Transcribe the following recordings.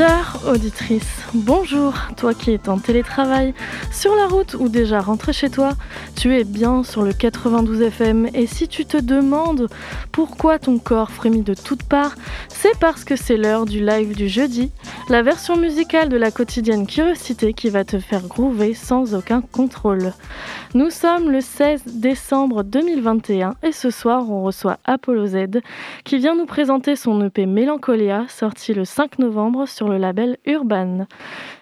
Auditeur, auditrice, bonjour, toi qui es en télétravail, sur la route ou déjà rentré chez toi, tu es bien sur le 92 FM et si tu te demandes pourquoi ton corps frémit de toutes parts, c'est parce que c'est l'heure du live du jeudi, la version musicale de la quotidienne Curiosité qui va te faire groover sans aucun contrôle. Nous sommes le 16 décembre 2021 et ce soir on reçoit Apollo Z qui vient nous présenter son EP Mélancolia sorti le 5 novembre sur le label Urban.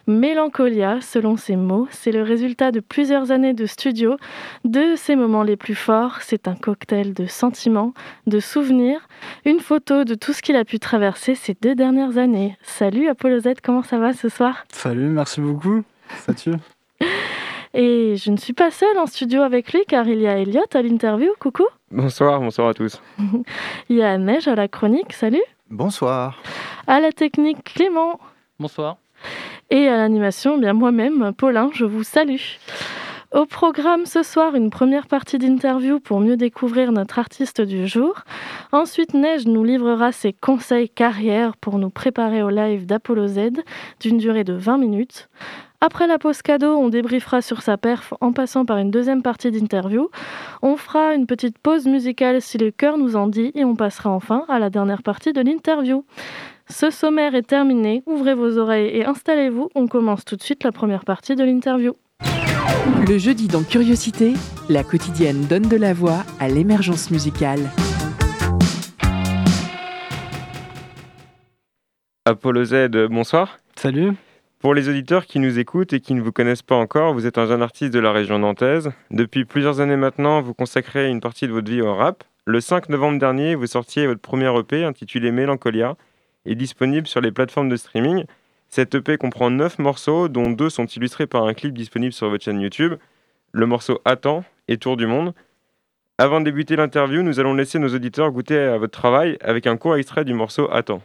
Mélancolia, selon ses mots, c'est le résultat de plusieurs années de studio, de ses moments les plus forts. C'est un cocktail de sentiments, de souvenirs, une photo de tout ce qu'il a pu traverser ces deux dernières années. Salut Apollo Z, comment ça va ce soir? Salut, merci beaucoup. Ça tue? Et je ne suis pas seule en studio avec lui car il y a Elliot à l'interview. Coucou. Bonsoir, bonsoir à tous. il y a Neige à la chronique. Salut. Bonsoir. À la technique, Clément. Bonsoir. Et à l'animation, bien moi-même, Paulin, je vous salue. Au programme ce soir, une première partie d'interview pour mieux découvrir notre artiste du jour. Ensuite, Neige nous livrera ses conseils carrière pour nous préparer au live d'Apollo Z d'une durée de 20 minutes. Après la pause cadeau, on débriefera sur sa perf en passant par une deuxième partie d'interview. On fera une petite pause musicale si le cœur nous en dit et on passera enfin à la dernière partie de l'interview. Ce sommaire est terminé, ouvrez vos oreilles et installez-vous, on commence tout de suite la première partie de l'interview. Le jeudi dans Curiosité, la quotidienne donne de la voix à l'émergence musicale. Apollo Z, bonsoir. Salut. Pour les auditeurs qui nous écoutent et qui ne vous connaissent pas encore, vous êtes un jeune artiste de la région nantaise. Depuis plusieurs années maintenant, vous consacrez une partie de votre vie au rap. Le 5 novembre dernier, vous sortiez votre premier EP intitulé Mélancolia, est disponible sur les plateformes de streaming. Cette EP comprend 9 morceaux, dont 2 sont illustrés par un clip disponible sur votre chaîne YouTube. Le morceau Attends et Tour du Monde. Avant de débuter l'interview, nous allons laisser nos auditeurs goûter à votre travail avec un court extrait du morceau Attends.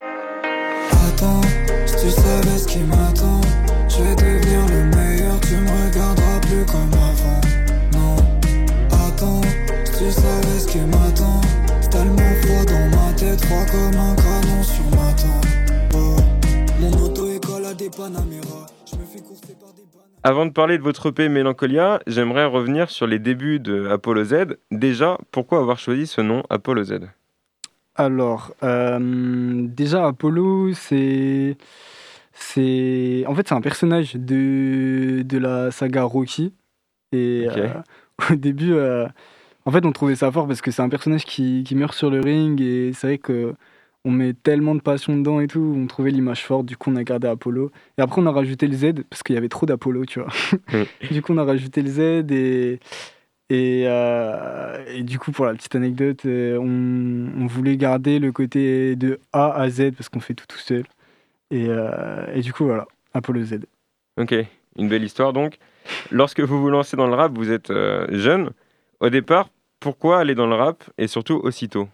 Attends, tu savais ce qui m'attend, je vais devenir le meilleur, tu me regarderas plus comme avant. Non, attends, tu savais ce qui m'attend, tellement froid dans ma tête, froid comme un canon sur ma tempe. Oh, mon auto-école a des Panamera, je me fais courser par des bananes. Avant de parler de votre EP Mélancolia, j'aimerais revenir sur les débuts de Apollo Z. Déjà, pourquoi avoir choisi ce nom Apollo Z? Alors, euh, déjà, Apollo, c'est. c'est En fait, c'est un personnage de, de la saga Rocky. Et euh, au début, euh, en fait, on trouvait ça fort parce que c'est un personnage qui, qui meurt sur le ring. Et c'est vrai que on met tellement de passion dedans et tout. On trouvait l'image forte. Du coup, on a gardé Apollo. Et après, on a rajouté le Z parce qu'il y avait trop d'Apollo, tu vois. du coup, on a rajouté le Z et. Et, euh, et du coup, pour la petite anecdote, euh, on, on voulait garder le côté de A à Z parce qu'on fait tout tout seul. Et, euh, et du coup, voilà, Apollo Z. Ok, une belle histoire donc. Lorsque vous vous lancez dans le rap, vous êtes euh, jeune. Au départ, pourquoi aller dans le rap et surtout aussitôt?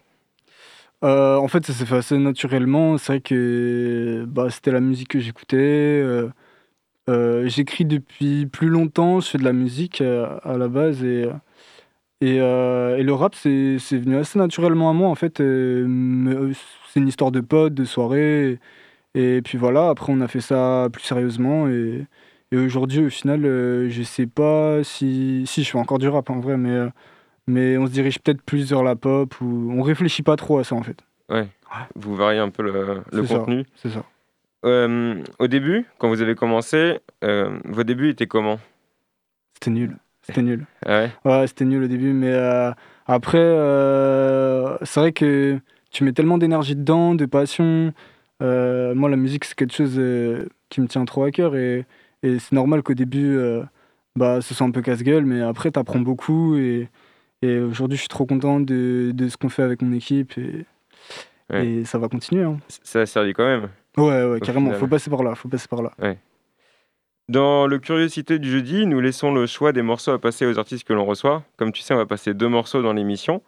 Euh, en fait, ça s'est fait assez naturellement. C'est vrai que bah, c'était la musique que j'écoutais. euh, euh, J'écris depuis plus longtemps. Je fais de la musique à la base. Et, et, le rap, c'est venu assez naturellement à moi. En fait, c'est une histoire de potes, de soirée. Et puis voilà, après, on a fait ça plus sérieusement. Et, aujourd'hui, au final, je sais pas si. Si, je fais encore du rap en vrai, mais. Mais on se dirige peut-être plus vers la pop ou on réfléchit pas trop à ça en fait. Vous variez un peu le, le contenu. C'est ça. Euh, au début, quand vous avez commencé, euh, vos débuts étaient comment? C'était nul. C'était nul. Ah ouais? Ouais, c'était nul au début, mais euh, après, c'est vrai que tu mets tellement d'énergie dedans, de passion. Moi, la musique, c'est quelque chose qui me tient trop à cœur et, Et c'est normal qu'au début, bah, ce soit un peu casse-gueule, mais après, tu apprends beaucoup. Et, et aujourd'hui, je suis trop content de, de ce qu'on fait avec mon équipe. Et, Ouais. et ça va continuer. hein. Ça a servi quand même. Ouais, ouais, carrément. final. Faut passer par là. Faut passer par là. Dans le Curiosité du jeudi, nous laissons le choix des morceaux à passer aux artistes que l'on reçoit. Comme tu sais, on va passer deux morceaux dans l'émission.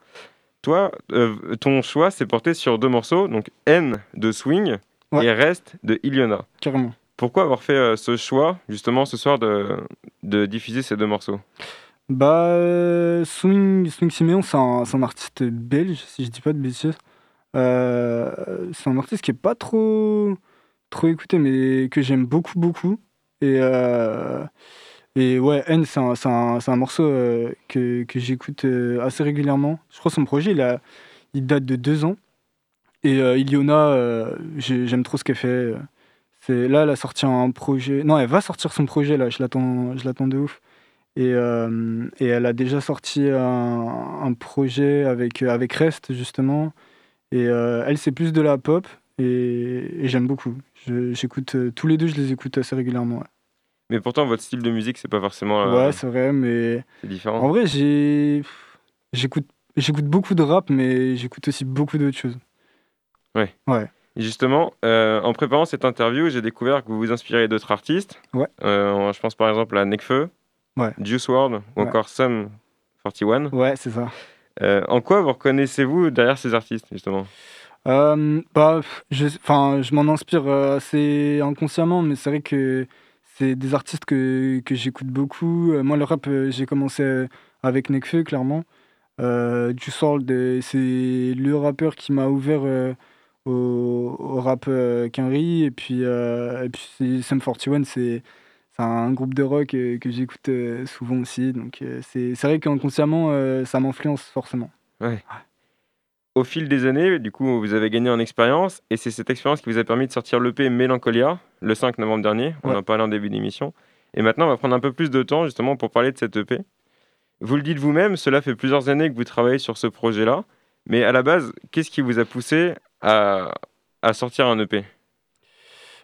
Toi, euh, ton choix s'est porté sur deux morceaux, donc N de Swing Ouais. et Reste de Iliona. Carrément. Pourquoi avoir fait euh, ce choix, justement, ce soir, de, de diffuser ces deux morceaux? Bah, euh, Swing, Swing Simeon, c'est un, artiste belge, si je dis pas de bêtises. Euh, c'est un artiste qui est pas trop, trop écouté, mais que j'aime beaucoup, beaucoup. Et, euh, et ouais, N, c'est un, un- un morceau que, que j'écoute assez régulièrement. Je crois que son projet, il, a, il date de deux ans. Et Iliona, j'ai- j'aime trop ce qu'elle fait. Là, elle a sorti un projet. Non, elle va sortir son projet, là, je l'attends, je l'attends de ouf. Et, euh, et elle a déjà sorti un, un projet avec, avec Rest, justement. Et euh, elle, c'est plus de la pop. Et, et j'aime beaucoup. Je- j'écoute euh, tous les deux, je les écoute assez régulièrement. Ouais, Mais pourtant, votre style de musique, c'est pas forcément Ouais, c'est vrai, mais c'est différent. en vrai, j'ai, j'écoute, j'écoute beaucoup de rap, mais j'écoute aussi beaucoup d'autres choses. Et justement, euh, en préparant cette interview, j'ai découvert que vous vous inspirez d'autres artistes. Ouais. Euh, je pense par exemple à Nekfeu, Ouais. Juice WRLD ou Ouais. encore Sum 41. Ouais, c'est ça. Euh, en quoi vous reconnaissez-vous derrière ces artistes, justement? Euh, bah, je, m'en inspire euh, assez inconsciemment, mais c'est vrai que c'est des artistes que, que j'écoute beaucoup. Euh, moi, le rap, j'ai commencé avec Nekfeu, clairement. Euh, euh, c'est le rappeur qui m'a ouvert euh, au, au rap euh, Quinry. Et puis, et puis Sum 41, c'est c'est un groupe de rock euh, que j'écoute euh, souvent aussi. Donc, euh, c'est vrai qu'inconsciemment, ça m'influence forcément. Au fil des années, du coup, vous avez gagné en expérience et c'est cette expérience qui vous a permis de sortir l'EP Mélancolia le 5 novembre dernier. On Ouais. en parlait en début d'émission. Et maintenant, on va prendre un peu plus de temps justement pour parler de cette EP. Vous le dites vous-même, cela fait plusieurs années que vous travaillez sur ce projet-là. Mais à la base, qu'est-ce qui vous a poussé à, à sortir un EP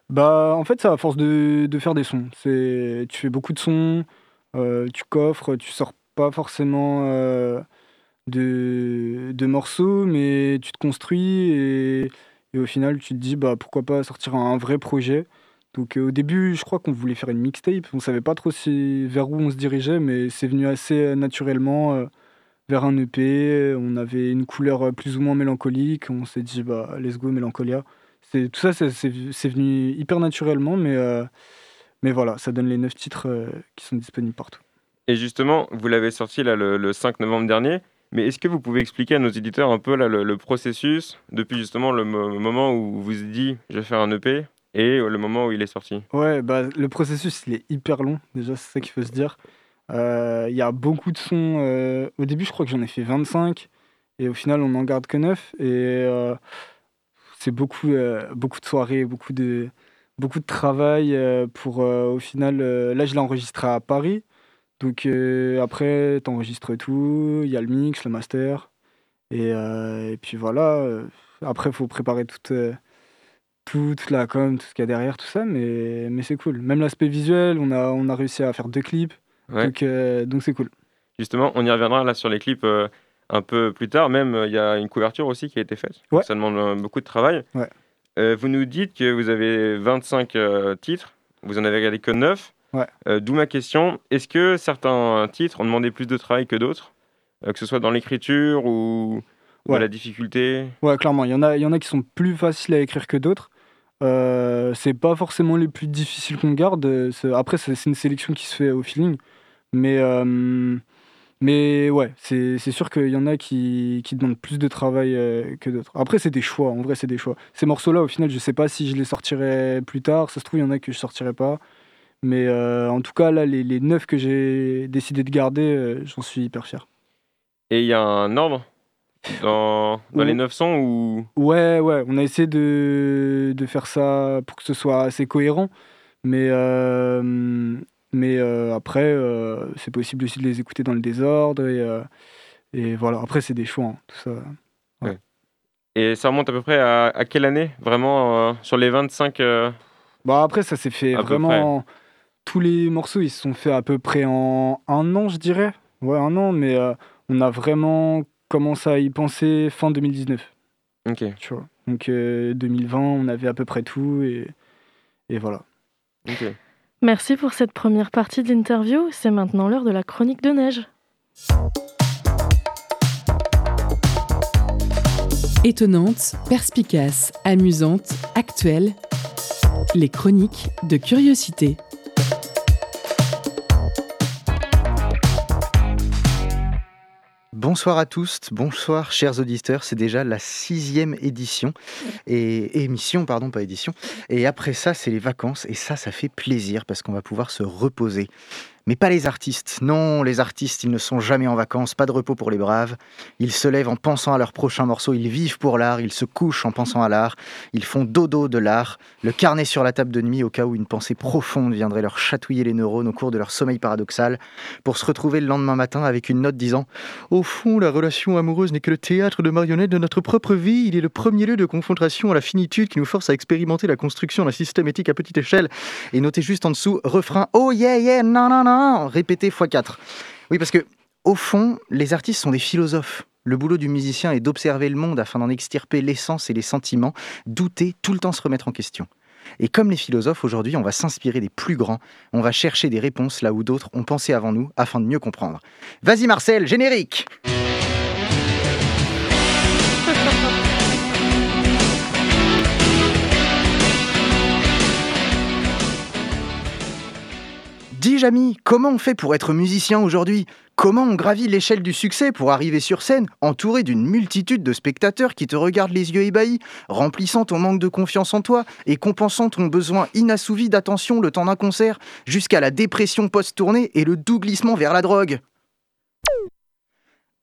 Bah, en fait, c'est à force de, de faire des sons. C'est, tu fais beaucoup de sons, euh, tu coffres, tu sors pas forcément euh, de, de morceaux, mais tu te construis et, au final, tu te dis, bah, pourquoi pas sortir un vrai projet. Donc, euh, au début, je crois qu'on voulait faire une mixtape. On savait pas trop si, vers où on se dirigeait, mais c'est venu assez naturellement vers un EP. On avait une couleur plus ou moins mélancolique. On s'est dit, bah, let's go, Mélancolia. Tout ça, c'est, venu hyper naturellement, mais, euh, mais voilà, ça donne les neuf titres euh, qui sont disponibles partout. Et justement, vous l'avez sorti là, le, le 5 novembre dernier. Mais est-ce que vous pouvez expliquer à nos éditeurs un peu là, le, le processus depuis justement le mo- moment où vous vous dit je vais faire un EP et le moment où il est sorti? Ouais, bah, le processus, il est hyper long, déjà, c'est ça qu'il faut se dire. Euh, Il y a beaucoup de sons. au début, je crois que j'en ai fait 25, et au final, on n'en garde que 9. Et c'est beaucoup, euh, beaucoup de soirées, beaucoup de, beaucoup de travail euh, pour, euh, au final, là, je l'ai enregistré à Paris. Donc euh, après, tu enregistres tout, il y a le mix, le master. Et, euh, et puis voilà, après, il faut préparer toute, euh, tout- toute la com, tout ce qu'il y a derrière, tout ça, mais, mais c'est cool. Même l'aspect visuel, on a, on a réussi à faire deux clips, Ouais. donc donc c'est cool. Justement, on y reviendra là sur les clips un peu plus tard. Même, euh, il y a une couverture aussi qui a été faite. Ouais. Ça demande euh, beaucoup de travail. Ouais. Euh, vous nous dites que vous avez 25 euh, titres. Vous en avez regardé que 9. Ouais. Euh, D'où ma question. Est-ce que certains titres ont demandé plus de travail que d'autres? Que ce soit dans l'écriture ou, ou à la difficulté? Ouais, clairement, il y, en a- il y en a qui sont plus faciles à écrire que d'autres. C'est pas forcément les plus difficiles qu'on garde. Après, c'est une sélection qui se fait au feeling. Mais, mais ouais, c'est c'est sûr qu'il y en a qui, qui demandent plus de travail euh, que d'autres. Après, c'est des choix, en vrai, c'est des choix. Ces morceaux-là, au final, je sais pas si je les sortirai plus tard. Ça se trouve, il y en a que je sortirai pas. Mais euh, en tout cas, là, les, les neuf que j'ai décidé de garder, euh, j'en suis hyper fier. Et il y a un ordre dans, dans les Ouais. 9 sons ou? Ouais, ouais, on a essayé de, de faire ça pour que ce soit assez cohérent. Mais, mais euh, après, euh, c'est possible aussi de les écouter dans le désordre. Et, euh, et voilà, après, c'est des choix, hein, tout ça. Et ça remonte à peu près à, à quelle année Vraiment, sur les 25 euh, Bah, après, ça s'est fait À vraiment tous les morceaux, ils se sont faits à peu près en un an, je dirais. Ouais, un an, mais euh, on a vraiment commencé à y penser fin 2019. Ok. Tu vois. Donc 2020, on avait à peu près tout et, et voilà. Ok. Merci pour cette première partie de l'interview. C'est maintenant l'heure de la chronique de neige. Étonnante, perspicace, amusante, actuelle, les chroniques de curiosité. Bonsoir à tous, bonsoir chers auditeurs, c'est déjà la sixième édition, et émission, pardon, pas édition, et après ça c'est les vacances, et ça ça fait plaisir parce qu'on va pouvoir se reposer. Mais pas les artistes. Non, les artistes, ils ne sont jamais en vacances, pas de repos pour les braves. Ils se lèvent en pensant à leur prochain morceau, ils vivent pour l'art, ils se couchent en pensant à l'art, ils font dodo de l'art, le carnet sur la table de nuit au cas où une pensée profonde viendrait leur chatouiller les neurones au cours de leur sommeil paradoxal, pour se retrouver le lendemain matin avec une note disant Au fond, la relation amoureuse n'est que le théâtre de marionnettes de notre propre vie, il est le premier lieu de confrontation à la finitude qui nous force à expérimenter la construction d'un système éthique à petite échelle. Et notez juste en dessous, refrain Oh yeah yeah, non non non répété x4. Oui, parce que, au fond, les artistes sont des philosophes. Le boulot du musicien est d'observer le monde afin d'en extirper l'essence et les sentiments, douter, tout le temps se remettre en question. Et comme les philosophes, aujourd'hui, on va s'inspirer des plus grands, on va chercher des réponses là où d'autres ont pensé avant nous afin de mieux comprendre. Vas-y Marcel, générique Dis Jamy, comment on fait pour être musicien aujourd'hui? Comment on gravit l'échelle du succès pour arriver sur scène, entouré d'une multitude de spectateurs qui te regardent les yeux ébahis, remplissant ton manque de confiance en toi et compensant ton besoin inassouvi d'attention le temps d'un concert, jusqu'à la dépression post-tournée et le doux glissement vers la drogue?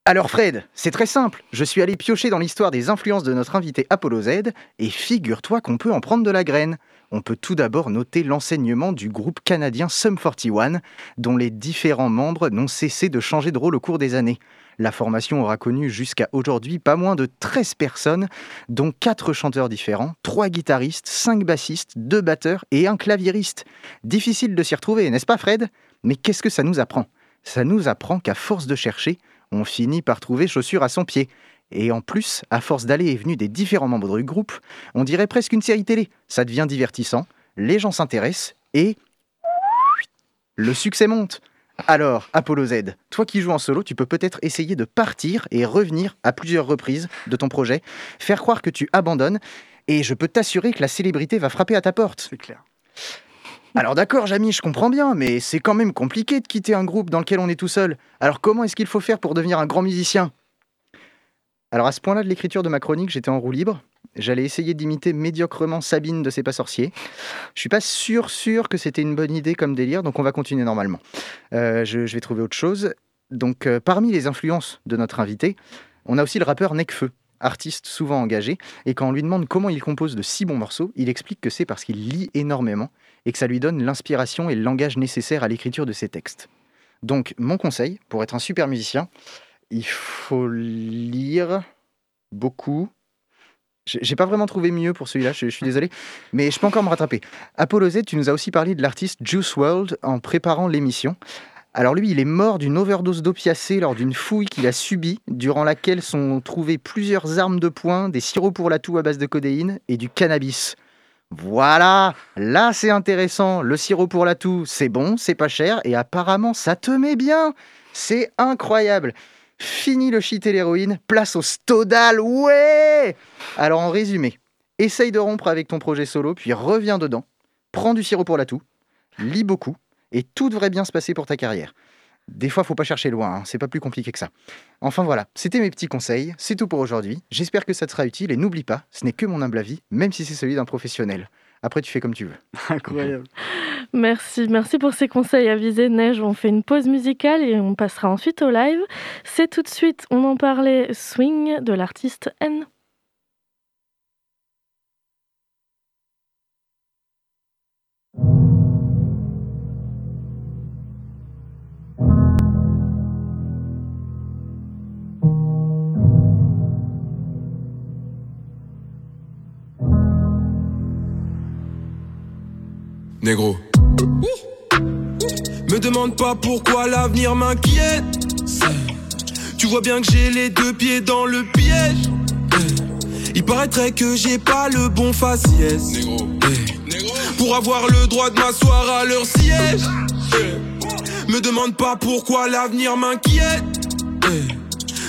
Alors Fred, c'est très simple, je suis allé piocher dans l'histoire des influences de notre invité Apollo Z, et figure-toi qu'on peut en prendre de la graine on peut tout d'abord noter l'enseignement du groupe canadien Sum 41, dont les différents membres n'ont cessé de changer de rôle au cours des années. La formation aura connu jusqu'à aujourd'hui pas moins de 13 personnes, dont 4 chanteurs différents, 3 guitaristes, 5 bassistes, 2 batteurs et un claviériste. Difficile de s'y retrouver, n'est-ce pas Fred? Mais qu'est-ce que ça nous apprend? Ça nous apprend qu'à force de chercher, on finit par trouver chaussure à son pied. Et en plus, à force d'aller et venir des différents membres du groupe, on dirait presque une série télé. Ça devient divertissant, les gens s'intéressent et... Le succès monte. Alors, Apollo Z, toi qui joues en solo, tu peux peut-être essayer de partir et revenir à plusieurs reprises de ton projet, faire croire que tu abandonnes, et je peux t'assurer que la célébrité va frapper à ta porte. C'est clair. Alors d'accord, Jamy, je comprends bien, mais c'est quand même compliqué de quitter un groupe dans lequel on est tout seul. Alors comment est-ce qu'il faut faire pour devenir un grand musicien? Alors à ce point-là de l'écriture de ma chronique, j'étais en roue libre. J'allais essayer d'imiter médiocrement Sabine de C'est pas sorcier. Je suis pas sûr sûr que c'était une bonne idée comme délire, donc on va continuer normalement. Euh, je, vais trouver autre chose. Donc euh, parmi les influences de notre invité, on a aussi le rappeur Necfeu, artiste souvent engagé, et quand on lui demande comment il compose de si bons morceaux, il explique que c'est parce qu'il lit énormément et que ça lui donne l'inspiration et le langage nécessaire à l'écriture de ses textes. Donc mon conseil, pour être un super musicien, il faut lire beaucoup. J'ai pas vraiment trouvé mieux pour celui-là, je, suis désolé, mais je peux encore me rattraper. Apollo Z, tu nous as aussi parlé de l'artiste Juice World en préparant l'émission. Alors lui, il est mort d'une overdose d'opiacés lors d'une fouille qu'il a subie, durant laquelle sont trouvées plusieurs armes de poing, des sirops pour la toux à base de codéine et du cannabis. Voilà, là c'est intéressant. Le sirop pour la toux, c'est bon, c'est pas cher et apparemment ça te met bien. C'est incroyable. Fini le shit et l'héroïne, place au stodal, ouais Alors en résumé, essaye de rompre avec ton projet solo, puis reviens dedans, prends du sirop pour la toux, lis beaucoup, et tout devrait bien se passer pour ta carrière. Des fois, faut pas chercher loin, hein, c'est pas plus compliqué que ça. Enfin voilà, c'était mes petits conseils, c'est tout pour aujourd'hui. J'espère que ça te sera utile et n'oublie pas, ce n'est que mon humble avis, même si c'est celui d'un professionnel. Après, tu fais comme tu veux. Incroyable. Merci, merci pour ces conseils avisés. Neige, on fait une pause musicale et on passera ensuite au live. C'est tout de suite, on en parlait, Swing de l'artiste N. Négro. Me demande pas pourquoi l'avenir m'inquiète. Tu vois bien que j'ai les deux pieds dans le piège. Il paraîtrait que j'ai pas le bon faciès. Pour avoir le droit de m'asseoir à leur siège. Me demande pas pourquoi l'avenir m'inquiète.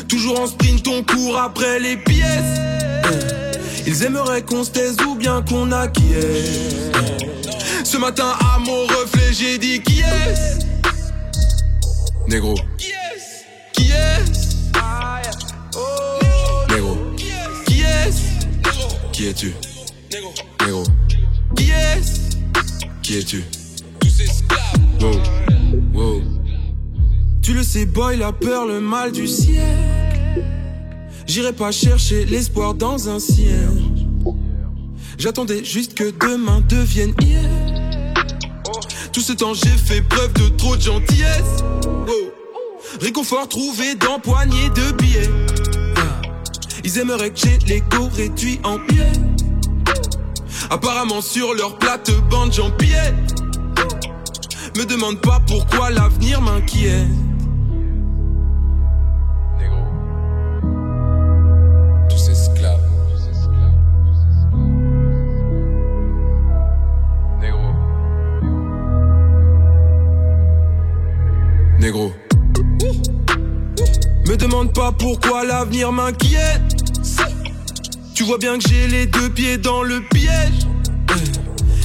Toujours en sprint, on court après les pièces. Ils aimeraient qu'on se taise ou bien qu'on acquiesce. Ce matin à mon reflet, j'ai dit qui est Négro. Qui est Qui est Négro. Qui est Qui es-tu? Négro. Qui est Qui es-tu? Wow. Wow. Tu le sais, boy, la peur, le mal du ciel. J'irai pas chercher l'espoir dans un ciel. J'attendais juste que demain devienne hier. Tout ce temps, j'ai fait preuve de trop de gentillesse. Oh. Réconfort trouvé dans de billets. Ils aimeraient que j'ai l'ego réduit en pied. Apparemment, sur leur plate-bande, j'empiète. Me demande pas pourquoi l'avenir m'inquiète. Pourquoi l'avenir m'inquiète? Tu vois bien que j'ai les deux pieds dans le piège.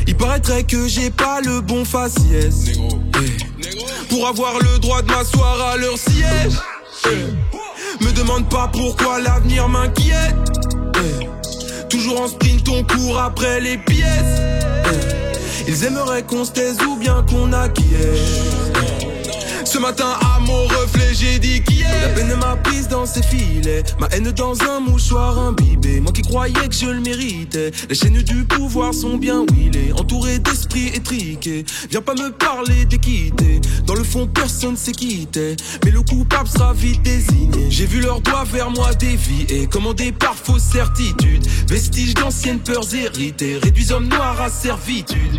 Il paraîtrait que j'ai pas le bon faciès. Négro. Pour avoir le droit de m'asseoir à leur siège. Me demande pas pourquoi l'avenir m'inquiète. Toujours en sprint, on court après les pièces. Ils aimeraient qu'on se taise ou bien qu'on acquiesce. Ce matin à mon reflet j'ai dit qui est. La peine m'a prise dans ses filets. Ma haine dans un mouchoir imbibé. Moi qui croyais que je le méritais. Les chaînes du pouvoir sont bien huilées. Entouré d'esprits étriqués. Viens pas me parler d'équité. Dans le fond personne s'est quitté. Mais le coupable sera vite désigné. J'ai vu leurs doigts vers moi dévier. Commandé par fausse certitude. Vestiges d'anciennes peurs héritées. Réduisent hommes noirs à servitude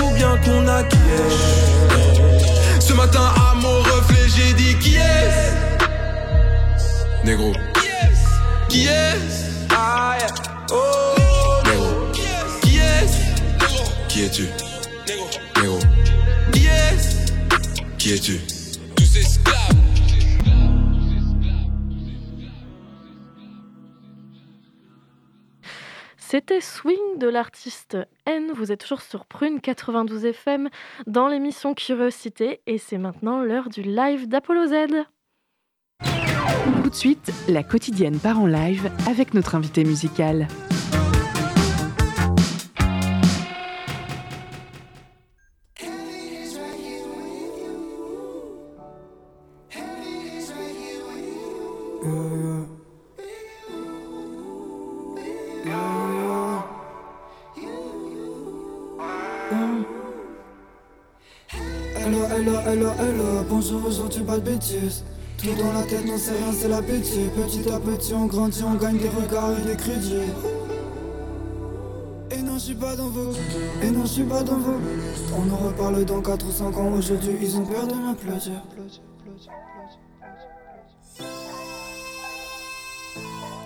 Négro. Qui est Négro. Qui est Qui es-tu? Négro. Qui est Qui es-tu? Tous esclaves C'était Swing de l'artiste N. Vous êtes toujours sur Prune 92 FM dans l'émission Curiosité et c'est maintenant l'heure du live d'Apollo Z. Tout de suite, la quotidienne part en live avec notre invité musical. Hello, hello, hello, hello, bonjour, aujourd'hui pas de bêtises. Tout dans la tête, non c'est rien, c'est l'appétit. Petit à petit, on grandit, on gagne des regards et des crédits. Et non, je suis pas dans vos. Et non, je suis pas dans vos. On en reparle dans 4 ou 5 ans. Aujourd'hui, ils ont peur de.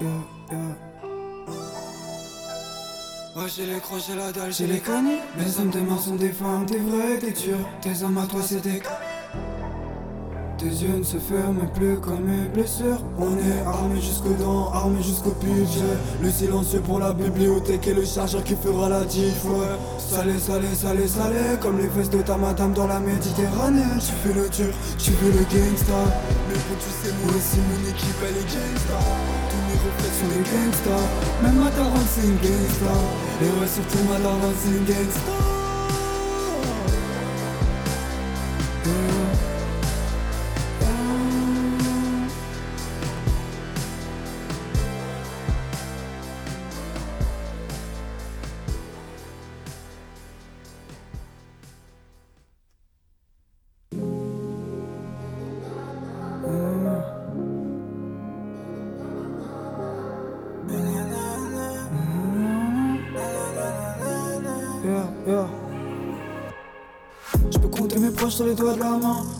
Yeah, yeah. Ouais, j'ai les crocs, j'ai la dalle, j'ai les conneries. Mes hommes, tes mains sont des femmes, des vrais, des durs. Tes hommes à toi, c'est des. Tes yeux ne se ferment plus comme mes blessures. On est armé jusqu'aux dents, armé jusqu'au budget. Le silencieux pour la bibliothèque et le chargeur qui fera la diff. Ouais. Salé, salé, salé, salé, comme les fesses de ta madame dans la Méditerranée. Tu fais le dur, tu fais le gangsta. Mais pour tu sais, moi aussi, mon équipe elle est gangsta. Tous mes reflets sont des gangsta. Même ma daronne c'est une gangsta. Et ouais, surtout ma daronne c'est une gangsta.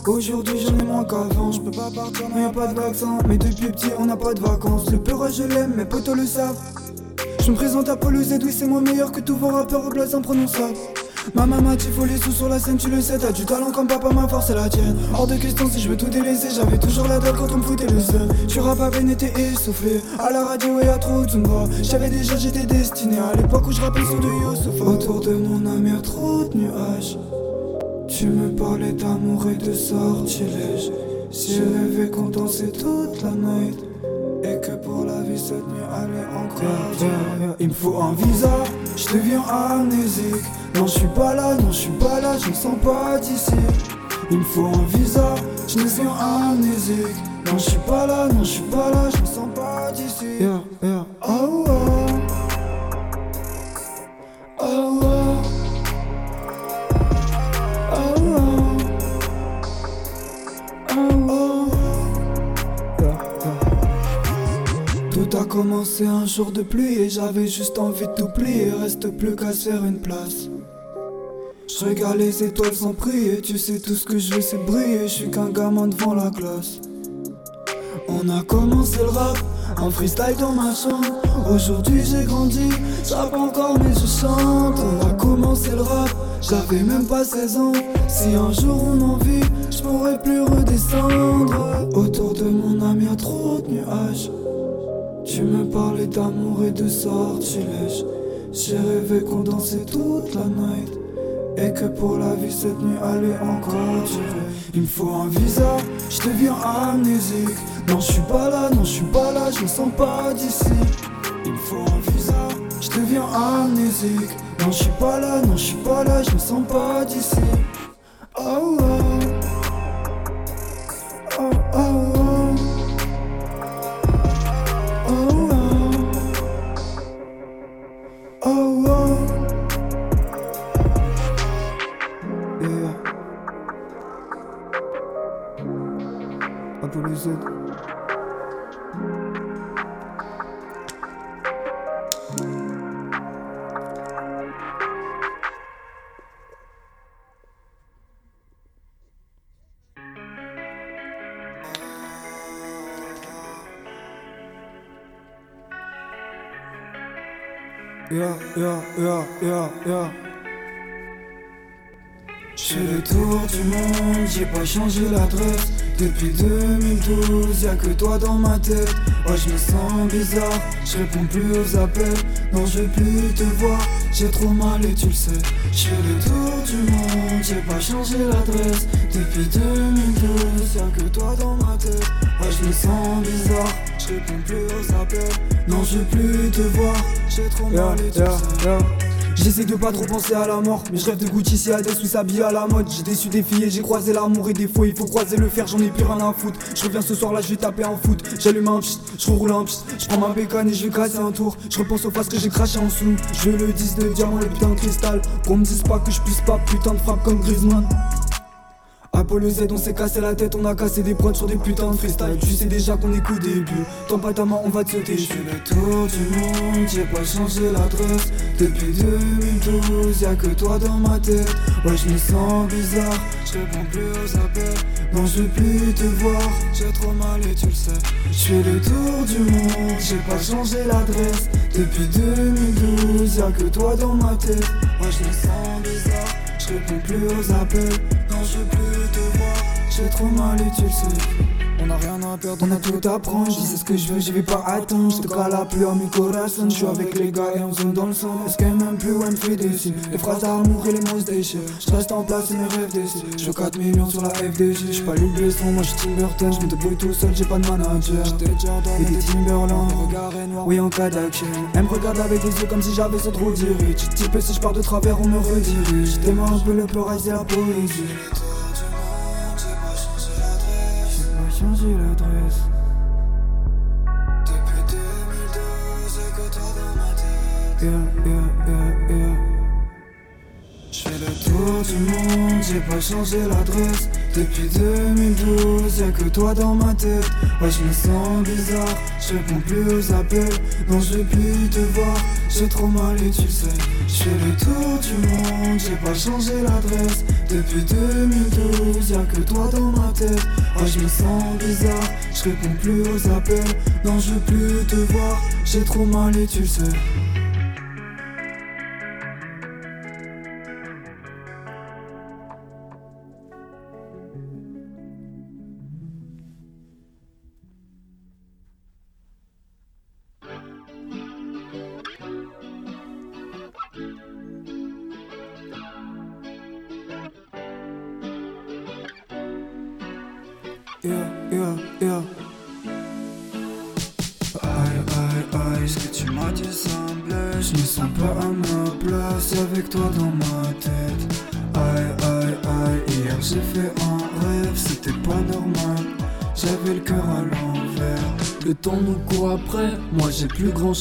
Aujourd'hui j'en ai moins qu'avant. Je peux pas partir, mais y pas de vaccin. Mais depuis petit, on n'a pas de vacances. Le peur, je l'aime, mes potos le savent. Je me présente à Paul Z, oui, c'est moi meilleur que tous vos rappeurs au blaze imprononçable. Ma maman tu faut les sous sur la scène, tu le sais, t'as du talent comme papa, ma force c'est la tienne. Hors de question si je veux tout délaisser, j'avais toujours la dalle quand on me foutait le seul. Tu rap à été essoufflé, à la radio et à trop de Zumba. J'avais déjà, j'étais destiné à l'époque où je rappelais sur de Youssouf. Autour de mon y'a trop de nuages. Tu me parlais d'amour et de sortilège. J'ai rêvé qu'on dansait toute la night. Et que pour la vie cette nuit allait encore Il me faut un visa, je deviens amnésique Non je suis pas là, non je suis pas là, je me sens pas d'ici Il me faut un visa, je deviens amnésique Non je suis pas là, non je suis pas là, je me sens pas d'ici yeah, yeah. Oh, oh. Oh, oh. Commencé un jour de pluie et j'avais juste envie de t'oublier. Reste plus qu'à se faire une place. Je regarde les étoiles sans prier, tu sais tout ce que je veux c'est briller, je suis qu'un gamin devant la classe. On a commencé le rap, en freestyle dans ma chambre. Aujourd'hui j'ai grandi, j'rappe encore mais je chante. On a commencé le rap, j'avais même pas 16 ans. Si un jour on en vit, je pourrais plus redescendre. Autour de mon âme y'a trop de nuages. Tu me parlais d'amour et de sortilège. J'ai rêvé qu'on dansait toute la night. Et que pour la vie cette nuit allait encore durer. Il me faut un visa, je deviens amnésique. Non, je suis pas là, non, je suis pas là, je me sens pas d'ici. Il me faut un visa, je deviens amnésique. Non, je suis pas là, non, je suis pas là, je me sens pas d'ici. Oh, oh. Yeah, yeah. J'ai le tour du monde, j'ai pas changé l'adresse. Depuis 2012, y'a que toi dans ma tête. Ouais je me sens bizarre, je réponds plus aux appels. Non je veux plus te voir, j'ai trop mal et tu le sais. J'ai le tour du monde, j'ai pas changé l'adresse. Depuis 2012, y'a que toi dans ma tête. Ouais je me sens bizarre, je réponds plus aux appels Non je veux plus te voir, j'ai trop mal et tu le sais J'essaie de pas trop penser à la mort Mais je rêve de Gucci si Hades ou s'habiller à la mode. J'ai déçu des filles et j'ai croisé l'amour et des fois Il faut croiser le fer j'en ai plus rien à foutre. Je reviens ce soir là je vais taper en foot. J'allume un pchit, je roule un pchit. Je prends ma bécane et je vais casser un tour. Je repense aux faces que j'ai craché en dessous Je veux le 10 de diamant le putain de cristal. Qu'on me dise pas que je puisse pas putain de frappe comme Griezmann Z, on s'est cassé la tête, on a cassé des prods sur des putains de freestyle. Tu sais déjà qu'on est qu'au début. Tant pas ta main, on va te sauter. Je fais le tour du monde, j'ai pas changé l'adresse. Depuis 2012, y'a que toi dans ma tête. Ouais, je me sens bizarre, je plus aux appels. Non, je veux plus te voir, j'ai trop mal et tu le sais. Je le tour du monde, j'ai pas changé l'adresse. Depuis 2012, y'a que toi dans ma tête. Ouais, je me sens bizarre, je plus aux appels. J'ai trop mal et tu le sais. On a rien à perdre, on a tout à prendre. Je dis ce que je veux, j'y vais pas attendre. Je te cala plus à mi corazon. Je suis avec les gars et on zone dans le son. Est-ce qu'elle m'aime plus ou elle me fait signes? Les phrases d'amour et les mots déchirent. Je reste en place et mes rêves décident. Je veux 4 millions sur la FDJ. Je pas l'oublier son, moi je suis Timberton. Je me débrouille tout seul, j'ai pas de manager. J'étais Jordan et des Timberland. Regard est noir, oui en cas d'action. Elle me regarde avec des yeux comme si j'avais ce trop dirige. Type si je pars de travers, on me redirige. J'étais un peu le pleurer, c'est la poésie. Changer l'adresse. Depuis 2012, et que toi dans ma tête. Yeah, yeah, yeah, yeah. Je fais le tour du monde, j'ai pas changé l'adresse Depuis 2012, y'a que toi dans ma tête Ouais je me sens bizarre, je réponds plus aux appels Non je plus te voir, j'ai trop mal et tu le sais Je fais le tour du monde, j'ai pas changé l'adresse Depuis 2012, y'a que toi dans ma tête Ouais je me sens bizarre, je réponds plus aux appels. Non je veux plus te voir, j'ai trop mal et tu le sais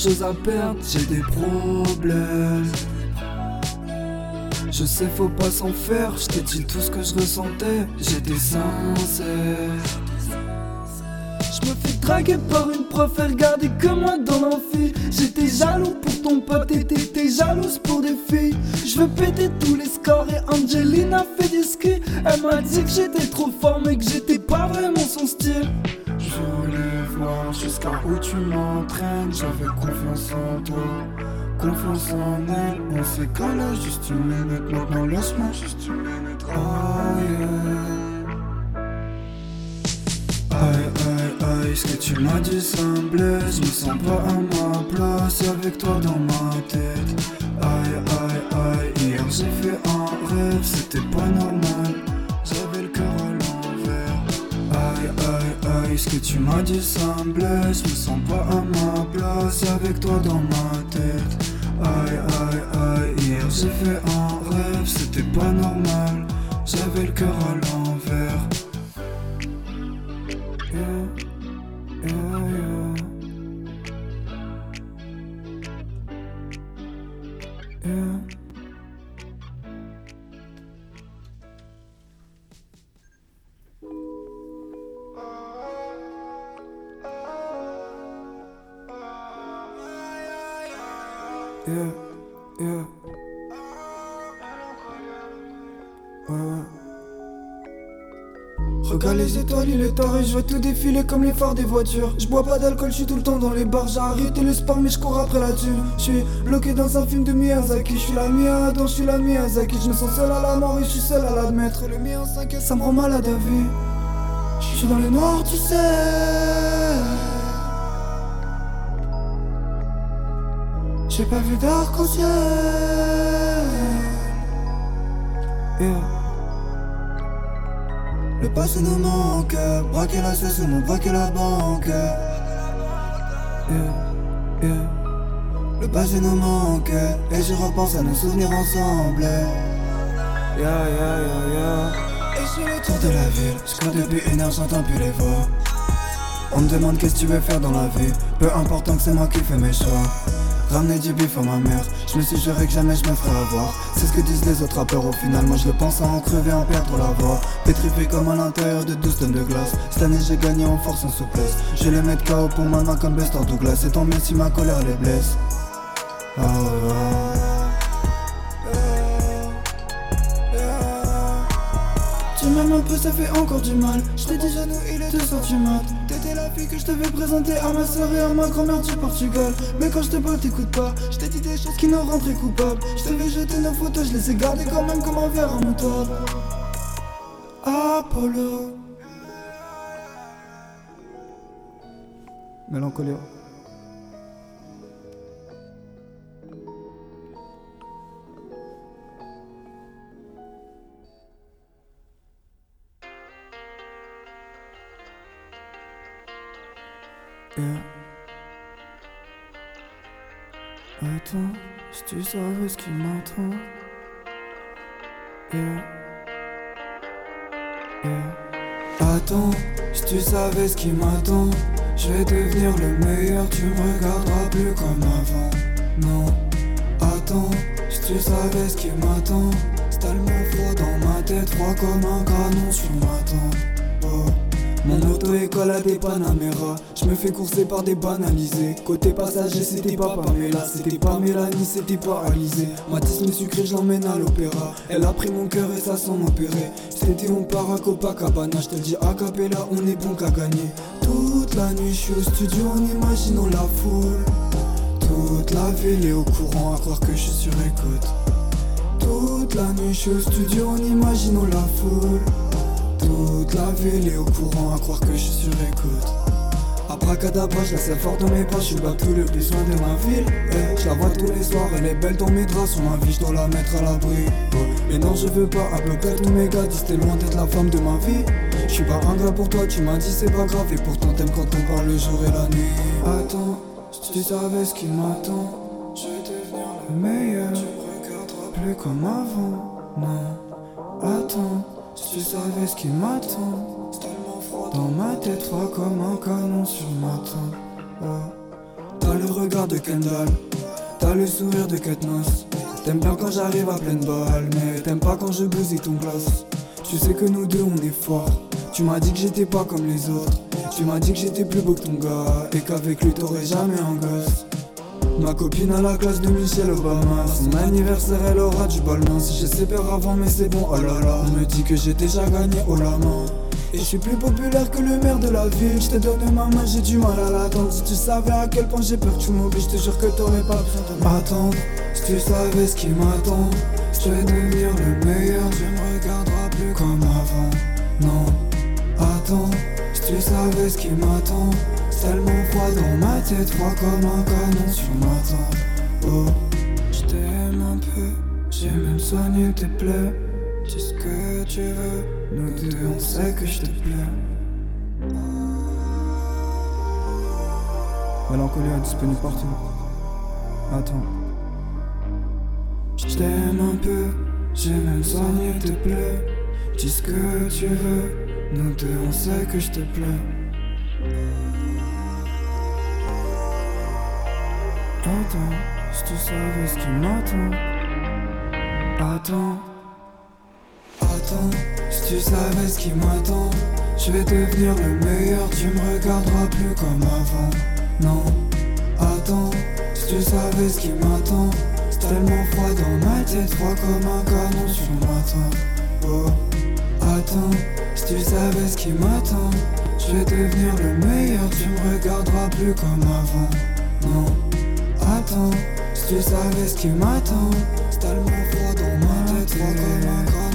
plus grand chose à perdre, j'ai des problèmes. Je sais, faut pas s'en faire. Je dit tout ce que je ressentais. J'étais sincère. Je me fais draguer par une prof, elle regardait que moi dans l'amphi. J'étais jaloux pour ton pote et t'étais jalouse pour des filles. Je veux péter tous les scores et Angelina fait du ski. Elle m'a dit que j'étais trop fort, mais que j'étais pas vraiment son style. Jusqu'à où tu m'entraînes. J'avais confiance en toi confiance en elle. On s'est calé juste une minute, maintenant laisse-moi juste une minute. Oh yeah. Aïe aïe aïe, ce que tu m'as dit ça me blesse. Je me sens pas à ma place avec toi dans ma tête. Aïe aïe aïe, hier j'ai fait un rêve, c'était pas normal. Aïe aïe, ce que tu m'as dit ça me blesse. Je me sens pas à ma place avec toi dans ma tête. Aïe aïe aïe, hier j'ai fait un rêve, c'était pas normal. J'avais le cœur à l'envers. Vois tout défiler comme les phares des voitures. Je bois pas d'alcool, je suis tout le temps dans les bars. J'ai arrêté le sport, mais je cours après la thune. Je suis bloqué dans un film de Miyazaki. Je suis la Miyadon, je suis la Miyazaki. Je me sens seul à la mort et je suis seul à l'admettre. Le mien en 5 ça me rend malade à vue. Je suis dans le noir, tu sais. J'ai pas vu d'arc-en-ciel. Yeah. Le passé nous manque, braquer la cesse ou braquer la banque. Le passé nous manque, et je repense à nos souvenirs ensemble. Yeah, yeah, yeah. Et suis le tour de la ville, je depuis une heure, j'entends plus les voix. On me demande qu'est-ce que tu veux faire dans la vie, peu important que c'est moi qui fais mes choix. Ramener du bif à ma mère, je me suis juré que jamais je me ferais avoir. C'est ce que disent les autres rappeurs au final. Moi je le pense à en crever, en perdre la voix. Pétrifié comme à l'intérieur de 12 tonnes de glace. Cette année j'ai gagné en force, en souplesse. Je les mettre KO pour ma main comme Bestor Douglas. Et tant mieux si ma colère les blesse. Ah, Tu m'aimes un peu, ça fait encore du mal. Je t'ai déjà nous, il est 2h du mat. Que je devais présenter à ma soeur et à ma grand-mère du Portugal. Mais quand je te parle, t'écoutes pas. Je t'ai dit des choses qui nous rendraient coupables. Je devais jeter nos photos, je les ai gardées quand même comme un verre en moutarde. Apollo. Mélancolia. Attends, si tu savais ce qui m'attend. Yeah. Yeah. Attends, si tu savais ce qui m'attend. Je vais devenir le meilleur, tu me regarderas plus comme avant. Non, attends, si tu savais ce qui m'attend. Tellement froid dans ma tête, froid comme un canon sur ma tempe. Oh. Mon auto-école a des Panamera Je me fais courser par des banalisés. Côté passager c'était pas Pamela C'était pas Mélanie, c'était pas Alizé. Matisse me sucré, je à l'opéra. Elle a pris mon cœur et ça s'en opérait C'était on part à Je te dis a cappella, on est bon qu'à gagner. Toute la nuit je suis au studio en imaginant la foule. Toute la ville est au courant à croire que je suis sur écoute. Toute la nuit je suis au studio en imaginant la foule toute la ville est au courant à croire que je suis sur écoute. Abracadabra, je la sais fort dans mes pas, je suis tout le loin de ma ville. Eh, Je la vois tous les soirs, elle est belle dans mes draps Sur ma vie, je dois la mettre à l'abri. Oh, Mais non, je veux pas, à peu près tous mes gars disent t'es loin d'être la femme de ma vie. Je suis pas ingrat pour toi, tu m'as dit c'est pas grave Et pourtant t'aimes quand on parle le jour et la nuit. Attends, si tu savais ce qui m'attend Je vais devenir le meilleur. Tu me regarderas plus comme avant, non. Attends si tu savais ce qui m'attend, dans ma tête, froid comme un canon sur ma tempe. Oh. T'as le regard de Kendall, t'as le sourire de Katniss. T'aimes bien quand j'arrive à pleine balle, mais t'aimes pas quand je bousille ton glace. Tu sais que nous deux on est forts. Tu m'as dit que j'étais pas comme les autres. Tu m'as dit que j'étais plus beau que ton gars et qu'avec lui t'aurais jamais un gosse. Ma copine à la classe de Michelle Obama. Son anniversaire elle aura du balmain Si je sais peur avant mais c'est bon oh là là. On me dit que j'ai déjà gagné oh la main. Et je suis plus populaire que le maire de la ville. Je te donne ma main, j'ai du mal à l'attendre. Si tu savais à quel point j'ai peur tu m'oublies Je te jure que t'aurais pas besoin de m'attendre. Si tu savais ce qui m'attend Je vais devenir le meilleur. Tu me regarderas plus comme avant. Non, attends. Si tu savais ce qui m'attend Tellement froid dans ma tête, froid comme un canon sur ma tempe. Oh, je t'aime un peu, j'ai même soigné tes plaies. Dis ce que tu veux, nous deux on sait que je te plais. Mélancolie est disponible partout. Attends. Je t'aime un peu, j'ai même soigné tes plaies. Dis ce que tu veux, nous deux on sait que je te plais. Attends, si tu savais ce qui m'attend. Attends, attends, si tu savais ce qui m'attend. Je vais devenir le meilleur, tu me regarderas plus comme avant. Non, attends, si tu savais ce qui m'attend. C'est tellement froid dans ma tête, froid comme un canon sur ma tempe. Oh, attends, si tu savais ce qui m'attend. Je vais devenir le meilleur, tu me regarderas plus comme avant. Non. Attends, si tu savais ce qui m'attend, c'est tellement froid dans ma tête, froid comme un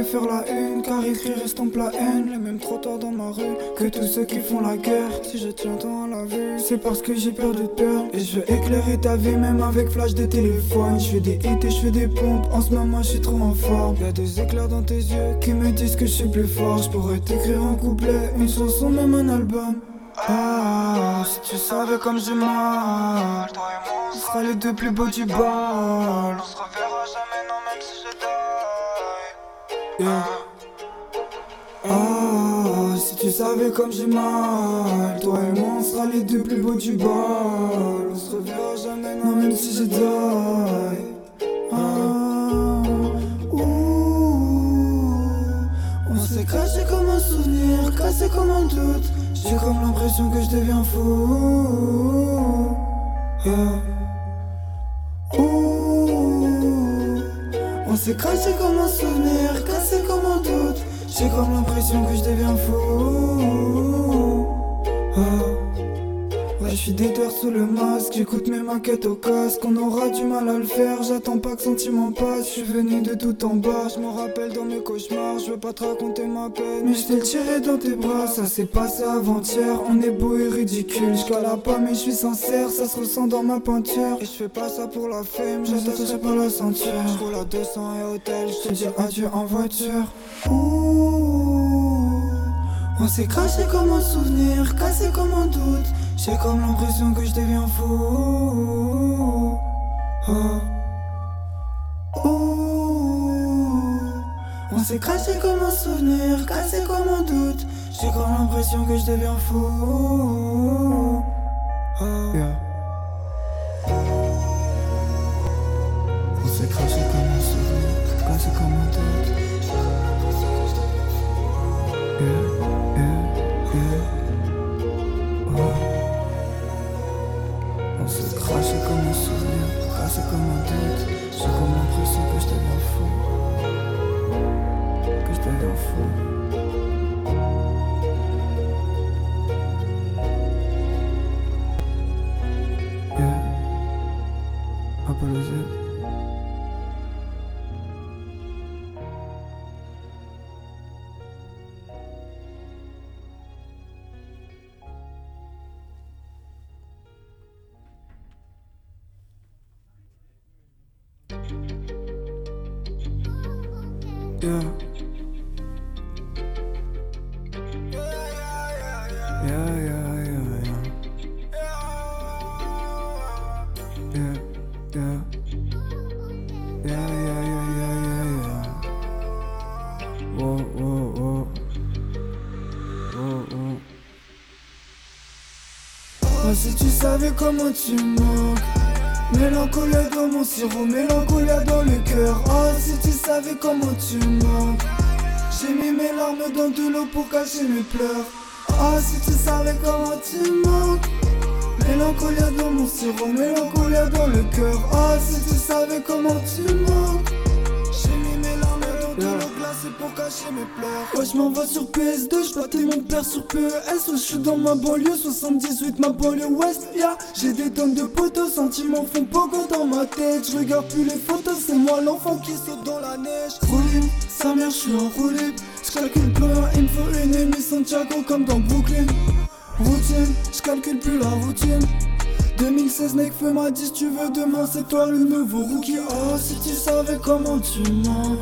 et faire la une Car écrire estompe la haine. Les mêmes trottoirs dans ma rue Que tous ceux qui font la guerre. Si je tiens tant à la vue C'est parce que j'ai peur de peur. Et je veux éclairer ta vie même avec flash de téléphone. Je fais des hits et je fais des pompes. En ce moment je suis trop en forme. Y'a des éclairs dans tes yeux Qui me disent que je suis plus fort. Je pourrais t'écrire un couplet Une chanson même un album. Ah, si tu savais comme j'ai mal, on sera les deux plus beaux du bal. On se reverra jamais, non, même si je. Ah, si tu savais comme j'ai mal, toi et moi on sera les deux plus beaux du bal. On se reverra jamais, non, même si je die. Ah, on s'est craché comme un souvenir, cassé comme un doute. J'ai comme l'impression que je deviens fou. Ouh. On s'est craché comme un souvenir, J'ai comme l'impression que je deviens fou. Je suis déter sous le masque. J'écoute mes maquettes au casque. On aura du mal à le faire. J'attends pas que sentiment passe. Je suis venu de tout en bas. Je me rappelle dans mes cauchemars. Je veux pas te raconter ma peine. Mais je t'ai tiré dans tes bras. Ça s'est passé avant-hier. On est beau et ridicule. Je pas, mais je suis sincère. Ça se ressent dans ma peinture. Et je fais pas ça pour la fame. Je t'attache pas la ceinture. Je roule à 200 et hôtel. Je te dis adieu en voiture. Ouh. On s'est craché comme un souvenir, cassé comme un doute. J'ai comme l'impression que je deviens fou. Oh. On s'est craché comme un souvenir, cassé comme un doute. J'ai comme l'impression que je deviens fou. Oh. On s'est craché comme On se crache comme un souvenir, cassé comme un tête. J'ai comme l'impression que je deviens fou. Que je deviens fou. Comment tu manques? Mélancolia dans mon sirop, mélancolia dans le cœur. Oh si tu savais comment tu manques. J'ai mis mes larmes dans de l'eau pour cacher mes pleurs. Oh si tu savais comment tu manques. Mélancolia dans mon sirop, mélancolia dans le cœur. Oh si tu savais comment tu manques pour cacher mes pleurs. Ouais, je m'en vais sur PS2, je mon père sur PES. je suis dans ma banlieue, 78, ma banlieue ouest. Yeah, j'ai des tonnes de potos, sentiments font pogo dans ma tête. Je regarde plus les photos, c'est moi l'enfant qui saute dans la neige. Roulé, sa mère, je suis enroulé. Je calcule plus il me faut une émission Santiago comme dans Brooklyn. Routine, je calcule plus la routine. 2016, mec, fais-moi 10, tu veux demain, c'est toi le nouveau rookie. Oh, si tu savais comment tu mens.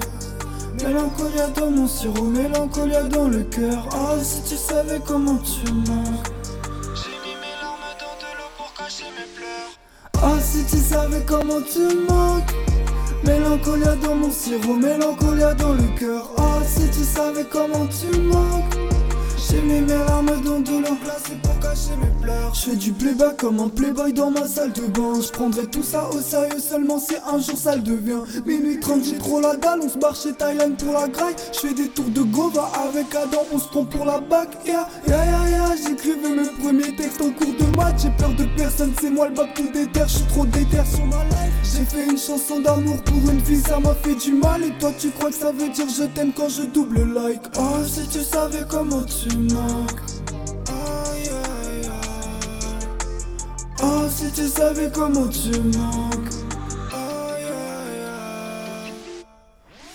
Mélancolia dans mon sirop, mélancolia dans le cœur. Oh, si tu savais comment tu manques. J'ai mis mes larmes dans de l'eau pour cacher mes pleurs. Oh, si tu savais comment tu manques. Mélancolia dans mon sirop, mélancolia dans le cœur. Oh, si tu savais comment tu manques. J'ai mis mes larmes dans de glacée pour cacher mes pleurs. Je fais du playback comme un playboy dans ma salle de bain. Je prendrai tout ça au sérieux seulement si un jour ça le devient. Minuit 30, j'ai trop la dalle. On se barre chez Thailand pour la graille. Je fais des tours de Gova avec Adam. On se prend pour la bac. Yeah, yeah, yeah, yeah. J'écrivais mes premiers textes en cours de maths. J'ai peur de personne, c'est moi le bac tout déter. Je suis trop déter sur ma life. J'ai fait une chanson d'amour pour une fille, ça m'a fait du mal. Et toi, tu crois que ça veut dire je t'aime quand je double like? Oh, si tu savais comment tu Oh, si tu savais comment tu manques.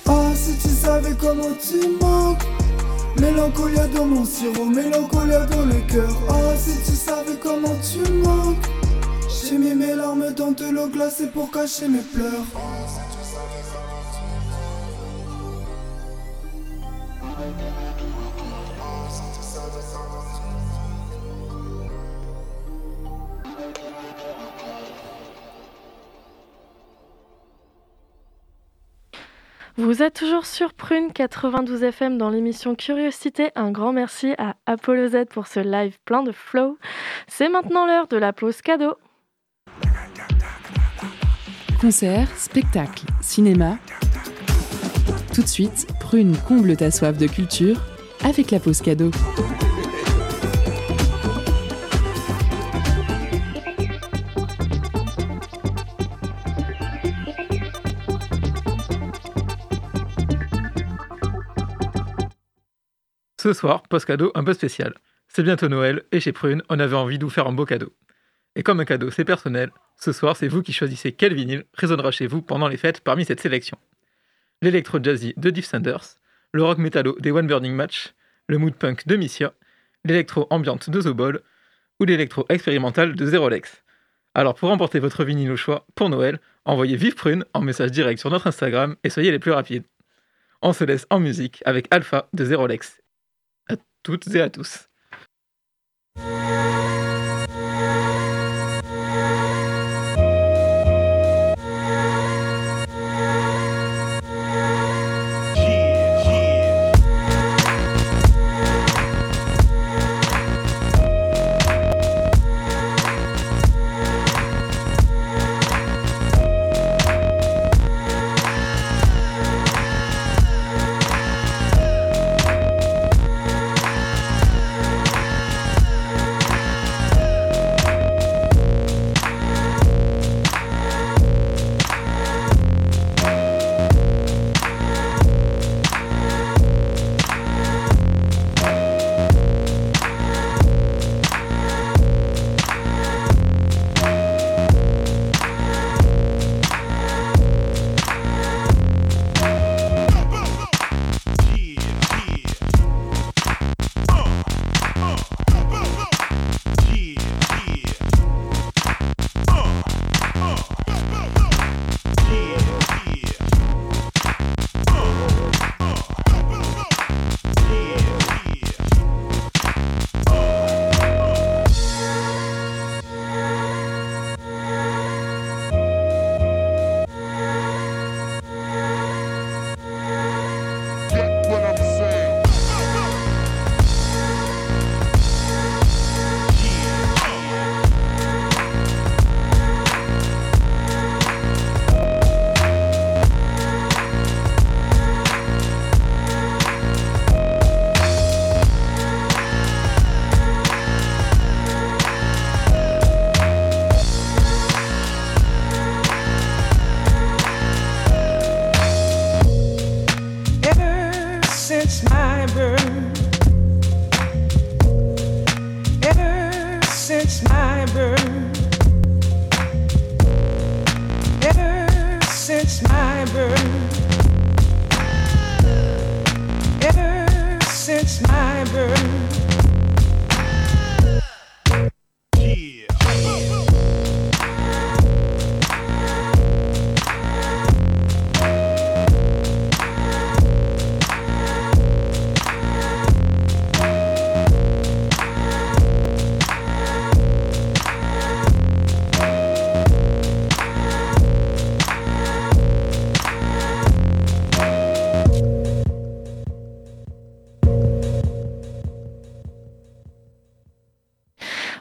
Oh, si tu savais comment tu manques. Mélancolia dans mon sirop, mélancolia dans le cœur. Oh, si tu savais comment tu manques. J'ai mis mes larmes dans de l'eau glacée pour cacher mes pleurs. Vous êtes toujours sur Prune 92 FM dans l'émission Curiosité. Un grand merci à Apollo Z pour ce live plein de flow. C'est maintenant l'heure de la pause cadeau. Concert, spectacle, cinéma. Tout de suite, Prune comble ta soif de culture avec la pause cadeau. Ce soir, post cadeau un peu spécial. C'est bientôt Noël et chez Prune, on avait envie de vous faire un beau cadeau. Et comme un cadeau, c'est personnel, ce soir, c'est vous qui choisissez quel vinyle résonnera chez vous pendant les fêtes parmi cette sélection. L'électro jazzy de Div Sanders, le rock métallo des One Burning Match, le mood punk de Missia, l'électro ambiante de Zobol ou l'électro expérimental de Zerolex. Alors pour remporter votre vinyle au choix pour Noël, envoyez Vive Prune en message direct sur notre Instagram et soyez les plus rapides. On se laisse en musique avec Alpha de Zerolex. Toutes et à tous.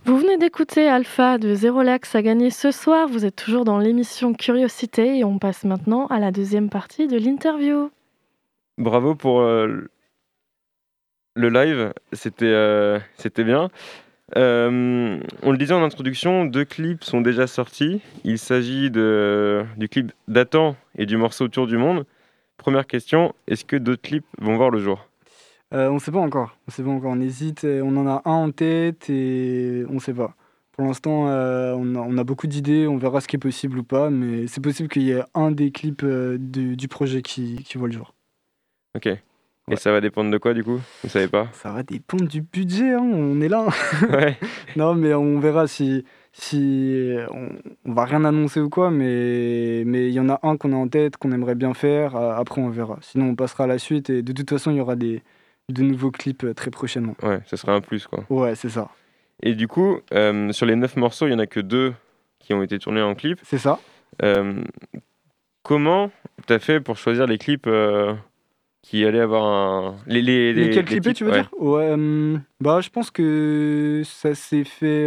Vous venez d'écouter Alpha de Zerolax à gagner ce soir. Vous êtes toujours dans l'émission Curiosité et on passe maintenant à la deuxième partie de l'interview. Bravo pour euh, le live, c'était euh, bien. Euh, on le disait en introduction, deux clips sont déjà sortis. Il s'agit du clip d'Attan et du morceau Tour du Monde. Première question, est-ce que d'autres clips vont voir le jour? Euh, on sait pas encore. On sait pas encore. On hésite. On en a un en tête et on sait pas. Pour l'instant, euh, on, a, on a beaucoup d'idées. On verra ce qui est possible ou pas. Mais c'est possible qu'il y ait un des clips euh, du, du projet qui, qui voit le jour. Ok. Et ça va dépendre de quoi du coup? Vous savez pas? Ça va dépendre du budget. hein, On est là. Ouais. non, mais on verra si. si on, on va rien annoncer ou quoi. Mais mais il y en a un qu'on a en tête, qu'on aimerait bien faire. Après, on verra. Sinon, on passera à la suite. Et de toute façon, il y aura des, de nouveaux clips euh, très prochainement. Ouais, ça sera un plus quoi. Ouais, c'est ça. Et du coup, euh, sur les 9 morceaux, il y en a que deux qui ont été tournés en clip. C'est ça. Euh, comment t'as fait pour choisir les clips euh, qui allaient avoir un. Les, les, les- les titres, tu veux ouais. dire? Ouais, bah, je pense que ça s'est fait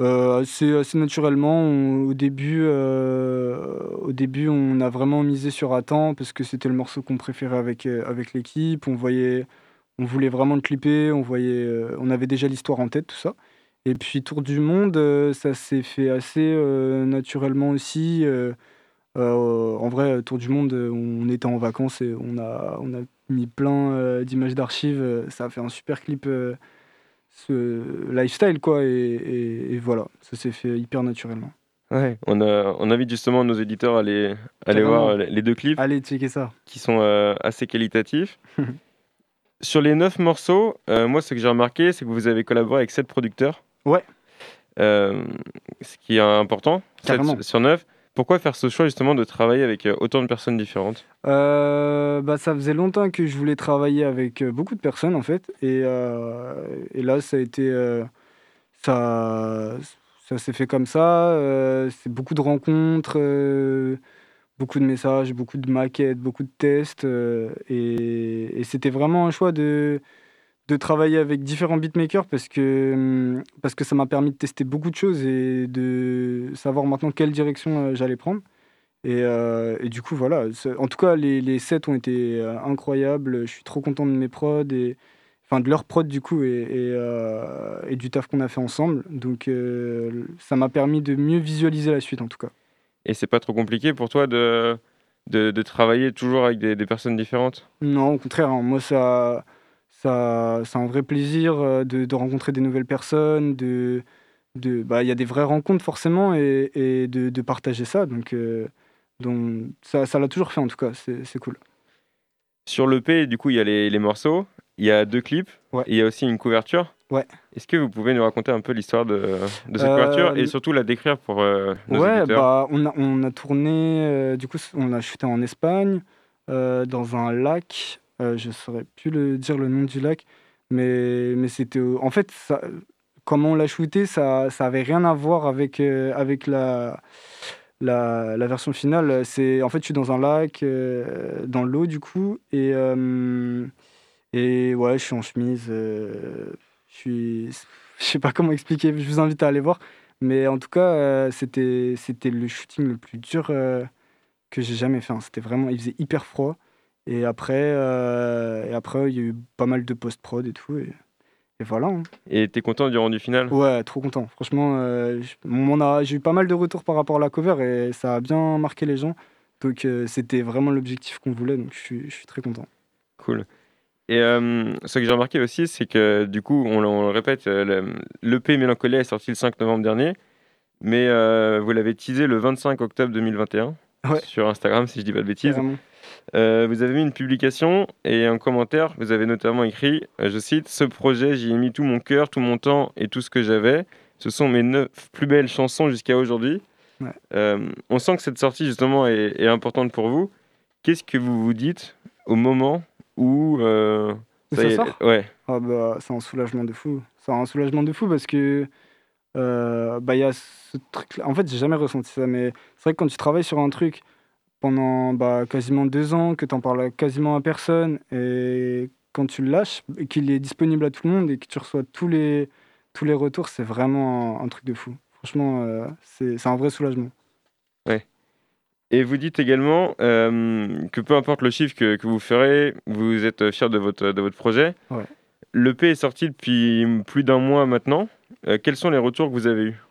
euh, assez, naturellement. Au, début, euh, au début, on a vraiment misé sur Attends parce que c'était le morceau qu'on préférait avec, euh, avec l'équipe. On on voulait vraiment le clipper. On, voyait, euh, on avait déjà l'histoire en tête, tout ça. Et puis Tour du Monde, ça s'est fait assez naturellement aussi. en vrai, Tour du Monde, on était en vacances et on a, on a mis plein d'images d'archives. Ça a fait un super clip, ce lifestyle, quoi. Et, et- et voilà, ça s'est fait hyper naturellement. Ouais, on, a, on invite justement nos éditeurs à aller, à aller Carrément. voir les deux clips Allez, checker ça. qui sont euh, assez qualitatifs. Sur les neuf morceaux, euh, moi, ce que j'ai remarqué, c'est que vous avez collaboré avec sept producteurs. Ouais. Euh, ce qui est important, sur neuf. Pourquoi faire ce choix justement de travailler avec euh, autant de personnes différentes? Euh, bah, ça faisait longtemps que je voulais travailler avec euh, beaucoup de personnes en fait. Et, et là, ça a été. ça ça s'est fait comme ça. c'est beaucoup de rencontres, beaucoup de messages, beaucoup de maquettes, beaucoup de tests. et et c'était vraiment un choix de, de travailler avec différents beatmakers parce que, hum, parce que ça m'a permis de tester beaucoup de choses et de savoir maintenant quelle direction euh, j'allais prendre. Et, euh, et du coup, voilà. En tout cas, les, les sets ont été euh, incroyables. Je suis trop content de mes prods, et, enfin de leurs prods du coup, et, et, euh, et du taf qu'on a fait ensemble. Donc, euh, ça m'a permis de mieux visualiser la suite en tout cas. Et c'est pas trop compliqué pour toi de, de, de travailler toujours avec des, des personnes différentes? Non, au contraire, hein, moi, ça, ça, c'est un vrai plaisir euh, de, de rencontrer des nouvelles personnes. De, de, bah, il y a des vraies rencontres forcément, et, et de, de partager ça. Donc, euh, donc ça, ça l'a toujours fait en tout cas. C'est, cool. Sur l'EP, du coup, il y a les, les morceaux, il y a deux clips, Ouais. et il y a aussi une couverture. Ouais. Est-ce que vous pouvez nous raconter un peu l'histoire de, de cette Euh, couverture et surtout la décrire pour euh, nos Ouais, bah, on, a, on a tourné, du coup, on a shooté en Espagne, dans un lac. Euh, je saurais plus le, dire le nom du lac, mais, mais c'était. En fait, ça, comment on l'a shooté, ça ça avait rien à voir avec, euh, avec la, la, version finale. C'est, en fait, je suis dans un lac, euh, dans l'eau, du coup, et, et ouais, je suis en chemise. je suis. Je sais pas comment expliquer, je vous invite à aller voir. Mais en tout cas, c'était, c'était le shooting le plus dur que j'ai jamais fait. hein. C'était vraiment, il faisait hyper froid. Et après, euh, et après, il y a eu pas mal de post-prod et tout. Et, et voilà. hein. Et t'es content du rendu final? Ouais, trop content. Franchement, euh, j'ai eu pas mal de retours par rapport à la cover et ça a bien marqué les gens. Donc euh, c'était vraiment l'objectif qu'on voulait. Donc je suis, très content. Cool. Et euh, ce que j'ai remarqué aussi, c'est que du coup, on, le- on le répète, le- l'EP Mélancolia est sorti le 5 novembre dernier, mais vous l'avez teasé le 25 octobre 2021 Ouais. sur Instagram, si je dis pas de bêtises. Carrément. Euh, vous avez mis une publication et un commentaire. Vous avez notamment écrit, euh, je cite, Ce projet, j'y ai mis tout mon cœur, tout mon temps et tout ce que j'avais. Ce sont mes neuf plus belles chansons jusqu'à aujourd'hui. Ouais. Euh, on sent que cette sortie, justement, est, est importante pour vous. Qu'est-ce que vous vous dites au moment où. euh, ça ça y est, sort? Ouais. Ah bah, c'est un soulagement de fou. C'est un soulagement de fou parce que bah, il y a ce truc En fait, j'ai jamais ressenti ça, mais c'est vrai que quand tu travailles sur un truc pendant bah, quasiment deux ans, que tu en parles quasiment à personne, et quand tu le lâches, qu'il est disponible à tout le monde et que tu reçois tous les, tous les retours, c'est vraiment un, un truc de fou. Franchement, euh, c'est un vrai soulagement. Et vous dites également euh, que peu importe le chiffre que, que vous ferez, vous êtes fier de votre, de votre projet. Ouais. L'EP est sorti depuis plus d'un mois maintenant. Euh, quels sont les retours que vous avez eus?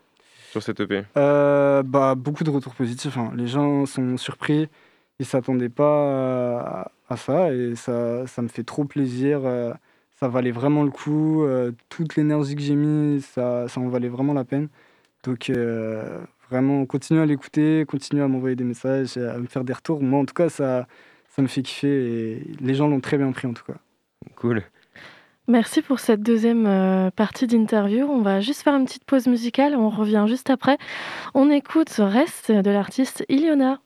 Sur cette EP Euh, bah, beaucoup de retours positifs. hein. Les gens sont surpris. Ils s'attendaient pas à, à ça et ça, ça me fait trop plaisir. euh, Ça valait vraiment le coup. euh, Toute l'énergie que j'ai mis, ça, ça en valait vraiment la peine. Donc, vraiment, continuez à l'écouter, continuez à m'envoyer des messages, à me faire des retours. Moi, en tout cas, ça, ça me fait kiffer et les gens l'ont très bien pris, en tout cas. Cool. Merci pour cette deuxième euh, partie d'interview. On va juste faire une petite pause musicale. On revient juste après. On écoute Reste de l'artiste Iliona.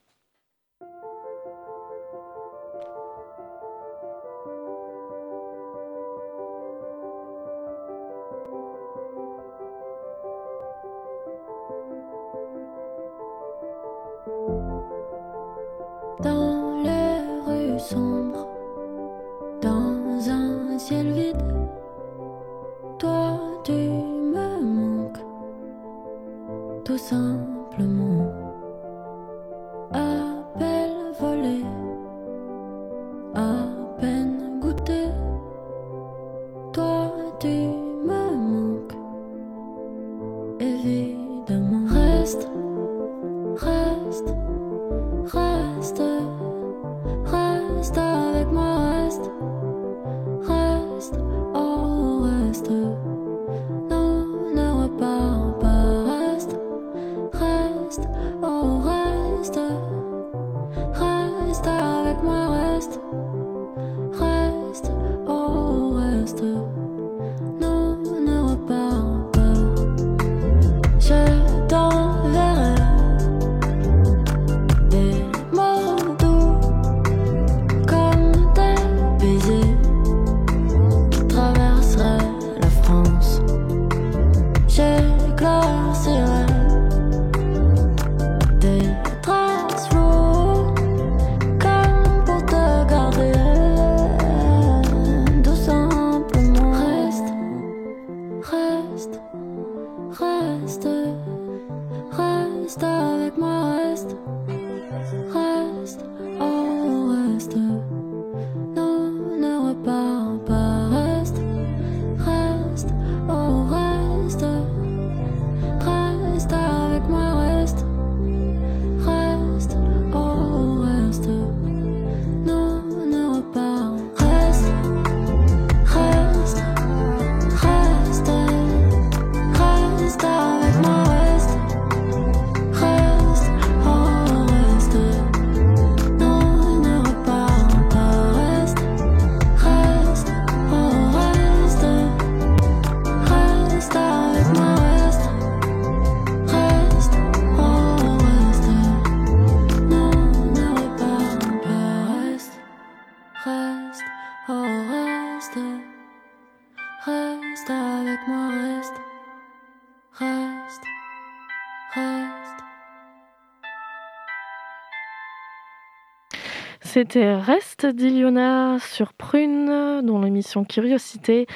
C'était Reste d'Iliona sur Prune, dans l'émission Curiosité.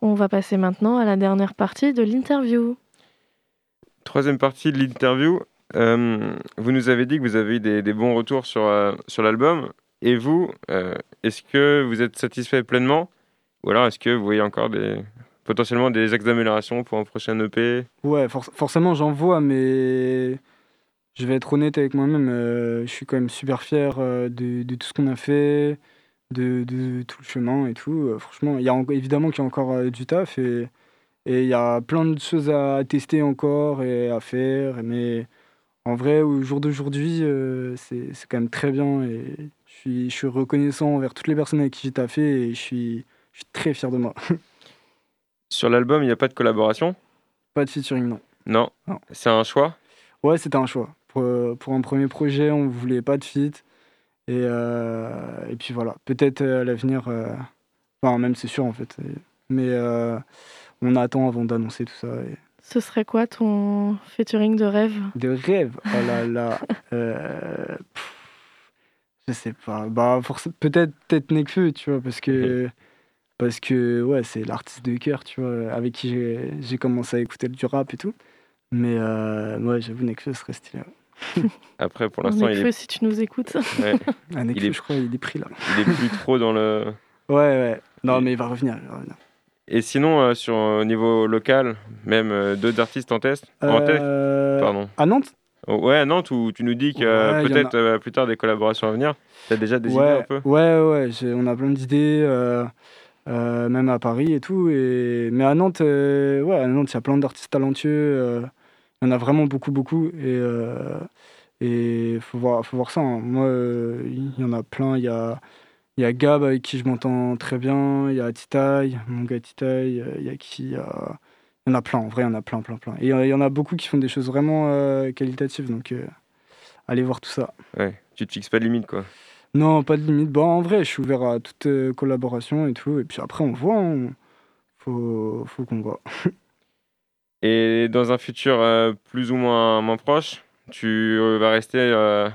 On va passer maintenant à la dernière partie de l'interview. Troisième partie de l'interview. Euh, vous nous avez dit que vous avez eu des, des bons retours sur, euh, sur l'album. Et vous, euh, est-ce que vous êtes satisfait pleinement? Ou alors est-ce que vous voyez encore des, potentiellement des axes d'amélioration pour un prochain EP Ouais, forc- forcément, j'en vois, mais je vais être honnête avec moi-même. euh, je suis quand même super fier euh, de, de tout ce qu'on a fait, de, de tout le chemin et tout. Euh, franchement, il y a en- évidemment qu'il y a encore du taf et il y a plein de choses à tester encore et à faire. Mais en vrai, au jour d'aujourd'hui, c'est c'est quand même très bien et je suis, je suis reconnaissant envers toutes les personnes avec qui j'ai taffé et je suis, je suis très fier de moi. Sur l'album, il n'y a pas de collaboration? Pas de featuring, non. Non? Non. C'est un choix? Ouais, c'était un choix. Pour, euh, pour un premier projet, on voulait pas de feat. Et, euh, et puis voilà, peut-être à l'avenir, euh, enfin même c'est sûr en fait. Mais euh, on attend avant d'annoncer tout ça. et- Ce serait quoi ton featuring de rêve? De rêve, oh là là. euh, pff, je sais pas. Bah, peut-être peut-être Nekfeu, tu vois, parce que, parce que ouais, c'est l'artiste de cœur, tu vois, avec qui j'ai j'ai commencé à écouter du rap et tout. Mais euh, ouais, j'avoue, Nekfeu serait stylé. ouais. Après, pour l'instant, il est, si tu nous écoutes. ouais, Il est- je crois, il est pris là. il est plus trop dans le. Ouais, ouais. Non, mais il va revenir. il va revenir. Et sinon, euh, sur au niveau local, même euh, d'autres artistes en test En test? Euh, Pardon. À Nantes? Oh, Ouais, à Nantes, où tu nous dis que Ouais, peut-être euh, plus tard des collaborations à venir. T'as déjà des idées un peu? ouais, ouais, on a plein d'idées, euh, euh, même à Paris et tout. Et... Mais à Nantes, euh, ouais, à Nantes, il y a plein d'artistes talentueux. Euh, Il y en a vraiment beaucoup, beaucoup. Et euh, et faut voir, faut voir ça. hein. Moi, euh, il y en a plein. Il y a, il y a Gab avec qui je m'entends très bien. Il y a Titaï, mon gars Titaï. euh, Il y a qui il y, a... il y en a plein, en vrai, il y en a plein, plein, plein. Et euh, il y en a beaucoup qui font des choses vraiment euh, qualitatives. Donc, euh, allez voir tout ça. Ouais, tu te fixes pas de limite, quoi. Non, pas de limite. Bon, en vrai, je suis ouvert à toute euh, collaboration et tout. Et puis après, on voit. hein. Faut, faut qu'on voit. Et dans un futur euh, plus ou moins, proche, tu euh, vas rester euh,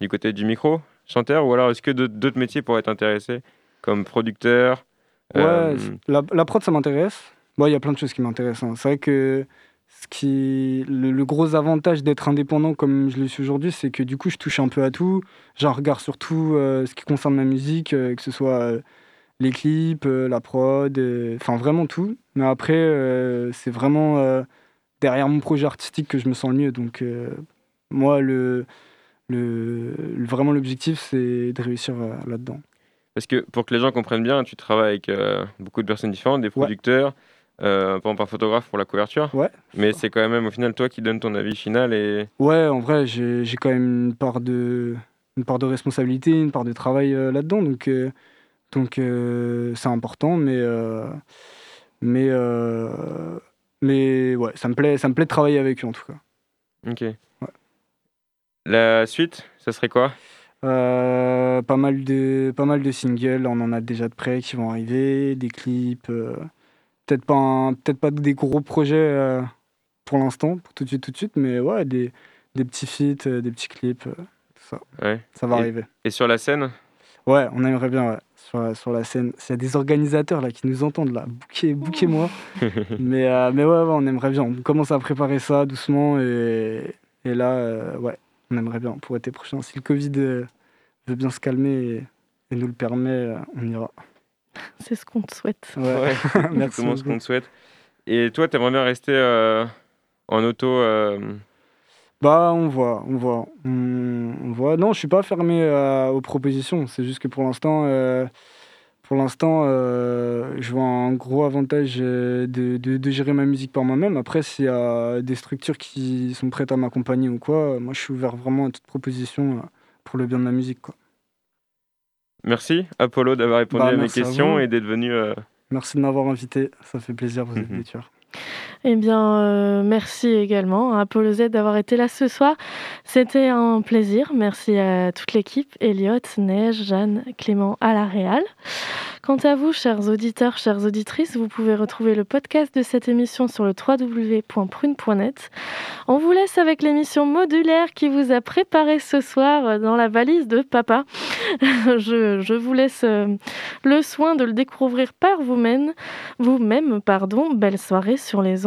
du côté du micro, chanteur, ou alors est-ce que d'autres- métiers pourraient t'intéresser, comme producteur Ouais, la, la prod, ça m'intéresse. Bon, il y a plein de choses qui m'intéressent. hein. C'est vrai que ce qui, le, gros avantage d'être indépendant comme je le suis aujourd'hui, c'est que du coup, je touche un peu à tout. J'en regarde surtout euh, ce qui concerne ma musique, que ce soit les clips, euh, la prod, euh, enfin vraiment tout. Mais après, euh, c'est vraiment derrière mon projet artistique que je me sens le mieux. Donc, moi, le, le, vraiment l'objectif, c'est de réussir là-dedans. Parce que pour que les gens comprennent bien, tu travailles avec euh, beaucoup de personnes différentes, des producteurs, euh, par exemple un photographe pour la couverture. Ouais. Mais c'est quand même au final toi qui donnes ton avis final et Ouais, en vrai, j'ai j'ai quand même une part de, une part de responsabilité, une part de travail euh, là-dedans. Donc, donc euh, c'est important, mais, euh, mais, euh, mais ouais, ça me, plaît, ça me plaît de travailler avec eux en tout cas. Ok. La suite, ça serait quoi? Pas, mal de, pas mal de singles, on en a déjà de près qui vont arriver, des clips. peut-être pas, peut-être pas des gros projets pour l'instant, pour tout de suite, tout de suite, mais ouais, des, des petits feats, des petits clips, tout ça. Ouais. Ça va Et- arriver. Et sur la scène? Ouais, on aimerait bien, ouais, sur, la- sur la scène. S'il y a des organisateurs là qui nous entendent, là, bouquez, bouquez-moi. mais, euh, mais ouais, ouais, on aimerait bien. On commence à préparer ça doucement et, Et là, euh, ouais, on aimerait bien pour l'été prochain. Si le Covid euh, veut bien se calmer et, et nous le permet, euh, on ira. C'est ce qu'on te souhaite. Ouais. Merci Exactement ce qu'on te souhaite. Et toi, t'aimerais bien rester euh, en auto euh, Bah, on voit, on voit. On, on voit. Non, je suis pas fermé euh, aux propositions. C'est juste que pour l'instant, euh, pour l'instant, euh, je vois un gros avantage de, de- de gérer ma musique par moi-même. Après, s'il y a des structures qui sont prêtes à m'accompagner ou quoi, moi, je suis ouvert vraiment à toute proposition pour le bien de la musique, quoi. Merci, Apollo, d'avoir répondu Bah, à mes à questions et d'être venu. Merci de m'avoir invité. Ça fait plaisir, vous êtes Mhm. des tueurs. Eh bien, euh, merci également à Apollo Z d'avoir été là ce soir. C'était un plaisir. Merci à toute l'équipe, Elliot, Neige, Jeanne, Clément à la Réal. Quant à vous, chers auditeurs, chères auditrices, vous pouvez retrouver le podcast de cette émission sur le www.prune.net. On vous laisse avec l'émission modulaire qui vous a préparé ce soir dans la valise de papa. je, je vous laisse euh, le soin de le découvrir par vous-même. Vous-même, pardon. Belle soirée sur les